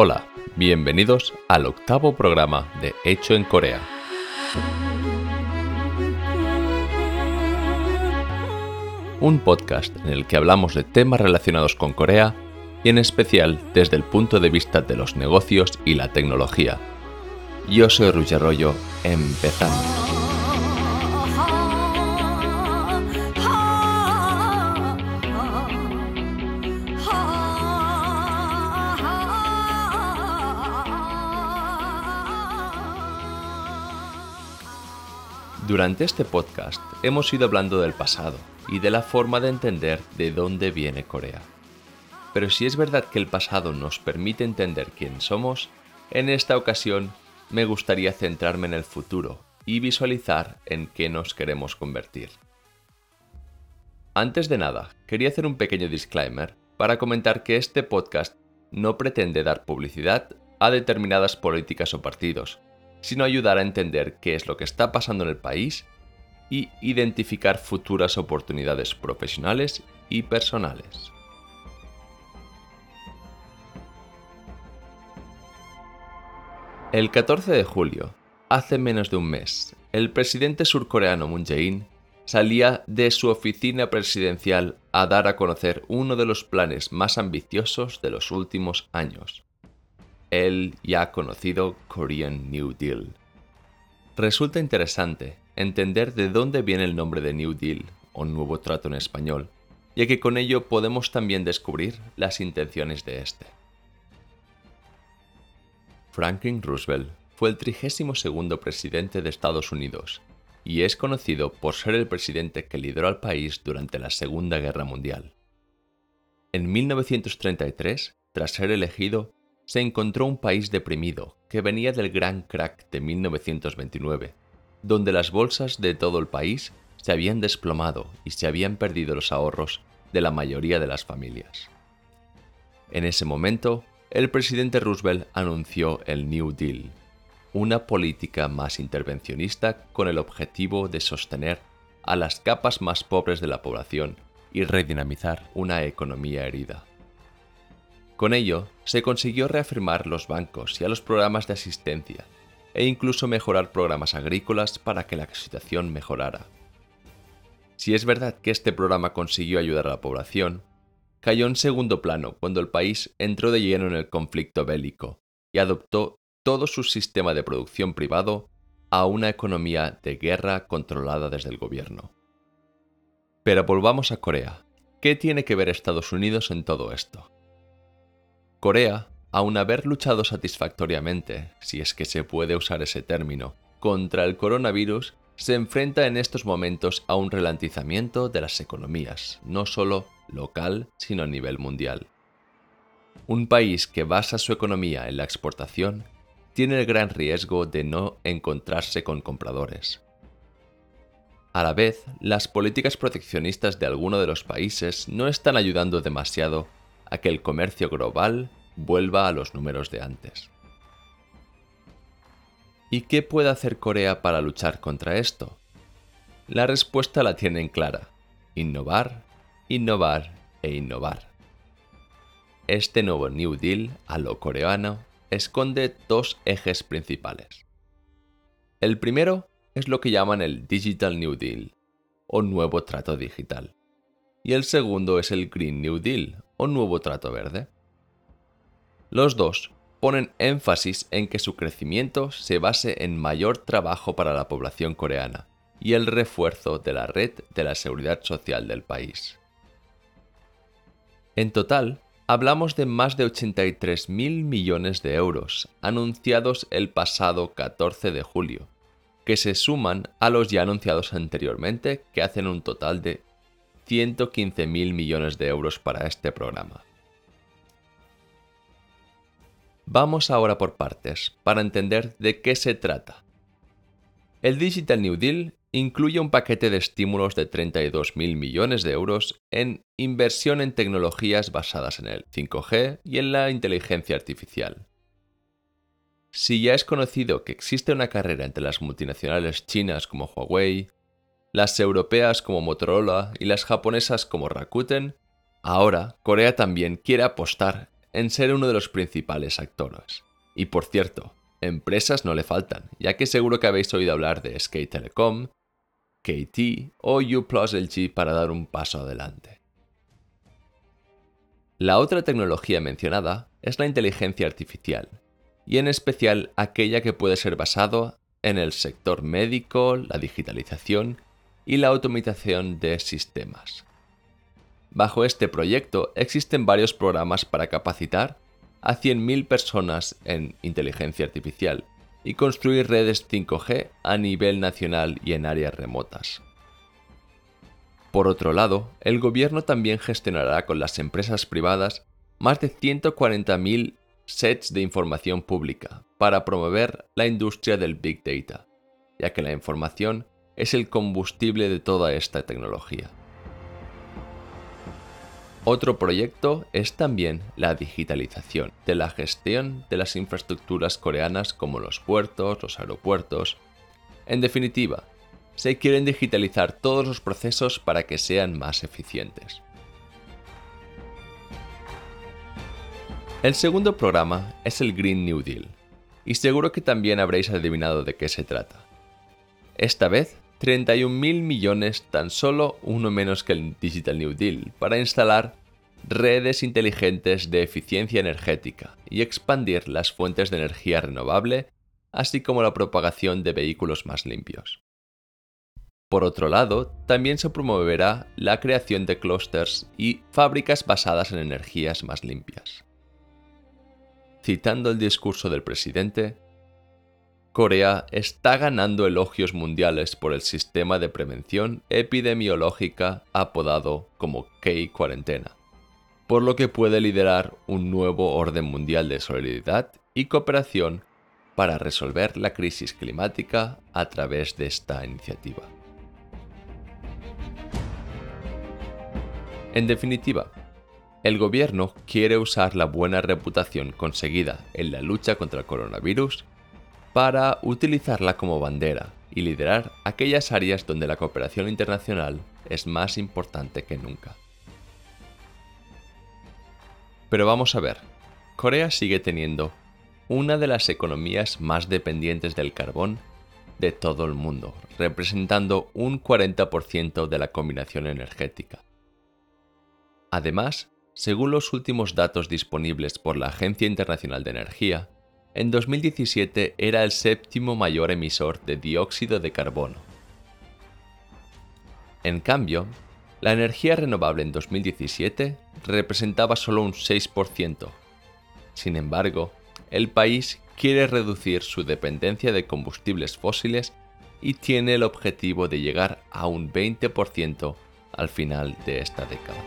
Hola, bienvenidos al octavo programa de Hecho en Corea. Un podcast en el que hablamos de temas relacionados con Corea y en especial desde el punto de vista de los negocios y la tecnología. Yo soy Ruger Rollo, empezamos. Durante este podcast hemos ido hablando del pasado y de la forma de entender de dónde viene Corea. Pero si es verdad que el pasado nos permite entender quién somos, en esta ocasión me gustaría centrarme en el futuro y visualizar en qué nos queremos convertir. Antes de nada, quería hacer un pequeño disclaimer para comentar que este podcast no pretende dar publicidad a determinadas políticas o partidos, sino ayudar a entender qué es lo que está pasando en el país y identificar futuras oportunidades profesionales y personales. El 14 de julio, hace menos de un mes, el presidente surcoreano Moon Jae-in salía de su oficina presidencial a dar a conocer uno de los planes más ambiciosos de los últimos años, el ya conocido Korean New Deal. Resulta interesante entender de dónde viene el nombre de New Deal o Nuevo Trato en español, ya que con ello podemos también descubrir las intenciones de este. Franklin Roosevelt fue el 32 presidente de Estados Unidos y es conocido por ser el presidente que lideró al país durante la Segunda Guerra Mundial. En 1933, tras ser elegido, se encontró un país deprimido que venía del gran crack de 1929, donde las bolsas de todo el país se habían desplomado y se habían perdido los ahorros de la mayoría de las familias. En ese momento, el presidente Roosevelt anunció el New Deal, una política más intervencionista con el objetivo de sostener a las capas más pobres de la población y redinamizar una economía herida. Con ello, se consiguió reafirmar los bancos y a los programas de asistencia, e incluso mejorar programas agrícolas para que la situación mejorara. Si es verdad que este programa consiguió ayudar a la población, cayó en segundo plano cuando el país entró de lleno en el conflicto bélico y adoptó todo su sistema de producción privado a una economía de guerra controlada desde el gobierno. Pero volvamos a Corea. ¿Qué tiene que ver Estados Unidos en todo esto? Corea, aun haber luchado satisfactoriamente, si es que se puede usar ese término, contra el coronavirus, se enfrenta en estos momentos a un ralentizamiento de las economías, no solo local, sino a nivel mundial. Un país que basa su economía en la exportación tiene el gran riesgo de no encontrarse con compradores. A la vez, las políticas proteccionistas de algunos de los países no están ayudando demasiado a que el comercio global vuelva a los números de antes. ¿Y qué puede hacer Corea para luchar contra esto? La respuesta la tienen clara. Innovar, innovar e innovar. Este nuevo New Deal a lo coreano esconde dos ejes principales. El primero es lo que llaman el Digital New Deal, o nuevo trato digital. Y el segundo es el Green New Deal, o nuevo trato verde. Los dos ponen énfasis en que su crecimiento se base en mayor trabajo para la población coreana y el refuerzo de la red de la seguridad social del país. En total, hablamos de más de 83 mil millones de euros anunciados el pasado 14 de julio, que se suman a los ya anunciados anteriormente, que hacen un total de 115 mil millones de euros para este programa. Vamos ahora por partes, para entender de qué se trata. El Digital New Deal incluye un paquete de estímulos de 32.000 millones de euros en inversión en tecnologías basadas en el 5G y en la inteligencia artificial. Si ya es conocido que existe una carrera entre las multinacionales chinas como Huawei, las europeas como Motorola y las japonesas como Rakuten, ahora Corea también quiere apostar en ser uno de los principales actores. Y por cierto, empresas no le faltan, ya que seguro que habéis oído hablar de Skate Telecom, KT o U LG para dar un paso adelante. La otra tecnología mencionada es la inteligencia artificial, y en especial aquella que puede ser basada en el sector médico, la digitalización y la automatización de sistemas. Bajo este proyecto existen varios programas para capacitar a 100.000 personas en inteligencia artificial y construir redes 5G a nivel nacional y en áreas remotas. Por otro lado, el gobierno también gestionará con las empresas privadas más de 140.000 sets de información pública para promover la industria del Big Data, ya que la información es el combustible de toda esta tecnología. Otro proyecto es también la digitalización de la gestión de las infraestructuras coreanas como los puertos, los aeropuertos. En definitiva, se quieren digitalizar todos los procesos para que sean más eficientes. El segundo programa es el Green New Deal, y seguro que también habréis adivinado de qué se trata. Esta vez 31.000 millones, tan solo uno menos que el Digital New Deal, para instalar redes inteligentes de eficiencia energética y expandir las fuentes de energía renovable, así como la propagación de vehículos más limpios. Por otro lado, también se promoverá la creación de clústeres y fábricas basadas en energías más limpias. Citando el discurso del presidente, Corea está ganando elogios mundiales por el sistema de prevención epidemiológica apodado como K-Cuarentena, por lo que puede liderar un nuevo orden mundial de solidaridad y cooperación para resolver la crisis climática a través de esta iniciativa. En definitiva, el gobierno quiere usar la buena reputación conseguida en la lucha contra el coronavirus para utilizarla como bandera y liderar aquellas áreas donde la cooperación internacional es más importante que nunca. Pero vamos a ver, Corea sigue teniendo una de las economías más dependientes del carbón de todo el mundo, representando un 40% de la combinación energética. Además, según los últimos datos disponibles por la Agencia Internacional de Energía, en 2017 era el séptimo mayor emisor de dióxido de carbono. En cambio, la energía renovable en 2017 representaba solo un 6%. Sin embargo, el país quiere reducir su dependencia de combustibles fósiles y tiene el objetivo de llegar a un 20% al final de esta década.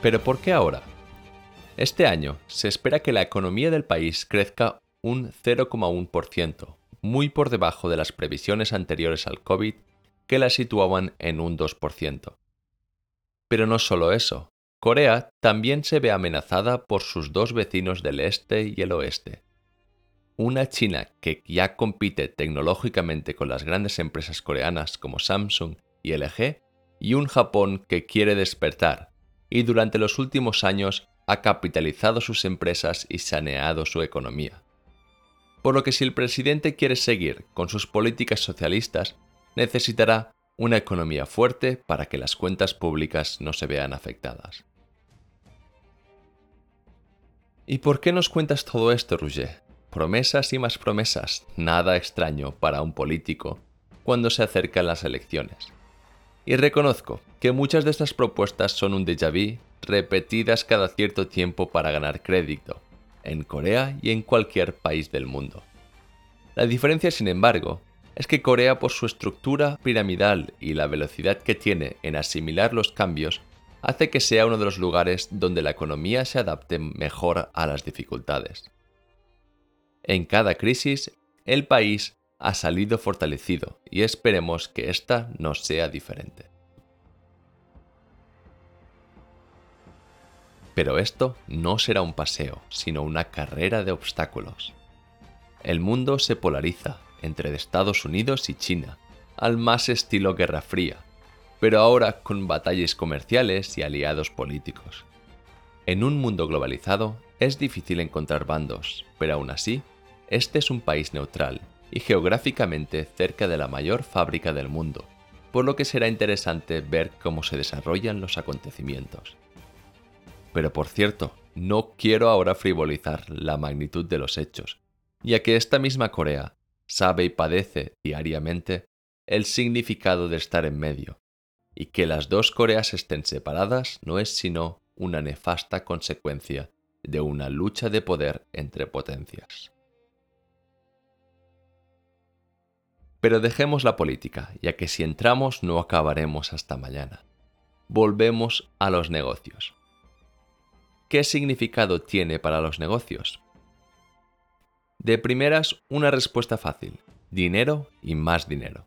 Pero ¿por qué ahora? Este año se espera que la economía del país crezca un 0,1%, muy por debajo de las previsiones anteriores al COVID que la situaban en un 2%. Pero no solo eso, Corea también se ve amenazada por sus dos vecinos del este y el oeste. Una China que ya compite tecnológicamente con las grandes empresas coreanas como Samsung y LG, y un Japón que quiere despertar y durante los últimos años ha capitalizado sus empresas y saneado su economía. Por lo que si el presidente quiere seguir con sus políticas socialistas, necesitará una economía fuerte para que las cuentas públicas no se vean afectadas. ¿Y por qué nos cuentas todo esto, Rouget? Promesas y más promesas, nada extraño para un político cuando se acercan las elecciones. Y reconozco que muchas de estas propuestas son un déjà vu repetidas cada cierto tiempo para ganar crédito, en Corea y en cualquier país del mundo. La diferencia, sin embargo, es que Corea por su estructura piramidal y la velocidad que tiene en asimilar los cambios, hace que sea uno de los lugares donde la economía se adapte mejor a las dificultades. En cada crisis, el país ha salido fortalecido y esperemos que esta no sea diferente. Pero esto no será un paseo, sino una carrera de obstáculos. El mundo se polariza entre Estados Unidos y China, al más estilo Guerra Fría, pero ahora con batallas comerciales y aliados políticos. En un mundo globalizado es difícil encontrar bandos, pero aún así, este es un país neutral y geográficamente cerca de la mayor fábrica del mundo, por lo que será interesante ver cómo se desarrollan los acontecimientos. Pero por cierto, no quiero ahora frivolizar la magnitud de los hechos, ya que esta misma Corea sabe y padece diariamente el significado de estar en medio, y que las dos Coreas estén separadas no es sino una nefasta consecuencia de una lucha de poder entre potencias. Pero dejemos la política, ya que si entramos no acabaremos hasta mañana. Volvemos a los negocios. ¿Qué significado tiene para los negocios? De primeras, una respuesta fácil, dinero y más dinero.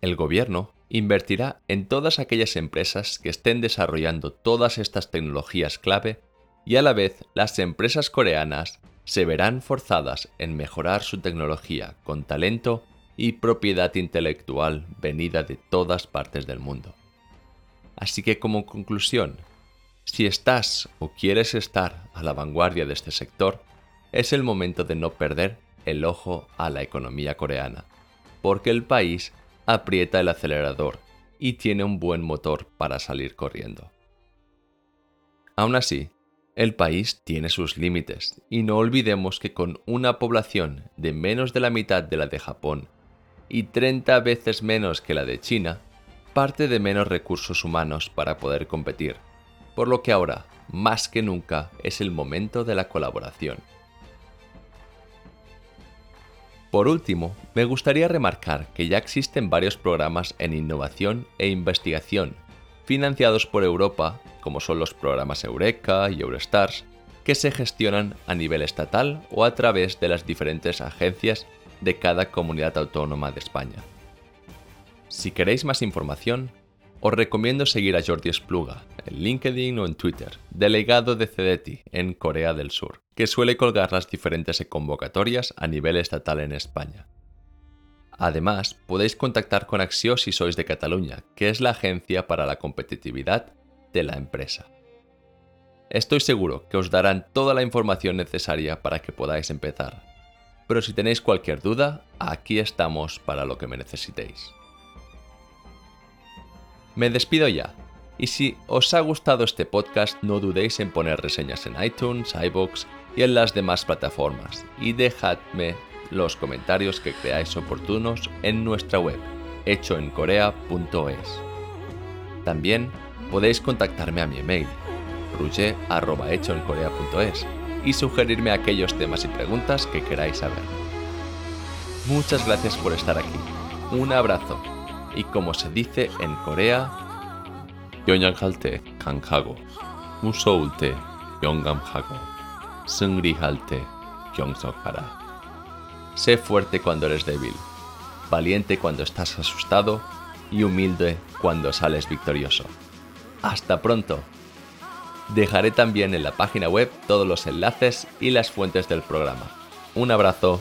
El gobierno invertirá en todas aquellas empresas que estén desarrollando todas estas tecnologías clave y a la vez las empresas coreanas se verán forzadas en mejorar su tecnología con talento y propiedad intelectual venida de todas partes del mundo. Así que como conclusión, si estás o quieres estar a la vanguardia de este sector, es el momento de no perder el ojo a la economía coreana, porque el país aprieta el acelerador y tiene un buen motor para salir corriendo. Aún así, el país tiene sus límites y no olvidemos que con una población de menos de la mitad de la de Japón y 30 veces menos que la de China, parte de menos recursos humanos para poder competir, por lo que ahora, más que nunca, es el momento de la colaboración. Por último, me gustaría remarcar que ya existen varios programas en innovación e investigación financiados por Europa, como son los programas Eureka y Eurostars, que se gestionan a nivel estatal o a través de las diferentes agencias de cada comunidad autónoma de España. Si queréis más información, os recomiendo seguir a Jordi Espluga en LinkedIn o en Twitter, delegado de CEDETI en Corea del Sur, que suele colgar las diferentes convocatorias a nivel estatal en España. Además, podéis contactar con Axio si sois de Cataluña, que es la agencia para la competitividad de la empresa. Estoy seguro que os darán toda la información necesaria para que podáis empezar. Pero si tenéis cualquier duda, aquí estamos para lo que me necesitéis. Me despido ya. Y si os ha gustado este podcast, no dudéis en poner reseñas en iTunes, iBox y en las demás plataformas. Y dejadme los comentarios que creáis oportunos en nuestra web, hechoencorea.es. También podéis contactarme a mi email, ruge.hechoencorea.es y sugerirme aquellos temas y preguntas que queráis saber. Muchas gracias por estar aquí. Un abrazo y como se dice en Corea, Yonyanhalte Hanhago, Musoulte Yongamhago, Sungrihalte Kyongsokhara. Sé fuerte cuando eres débil, valiente cuando estás asustado y humilde cuando sales victorioso. Hasta pronto. Dejaré también en la página web todos los enlaces y las fuentes del programa. Un abrazo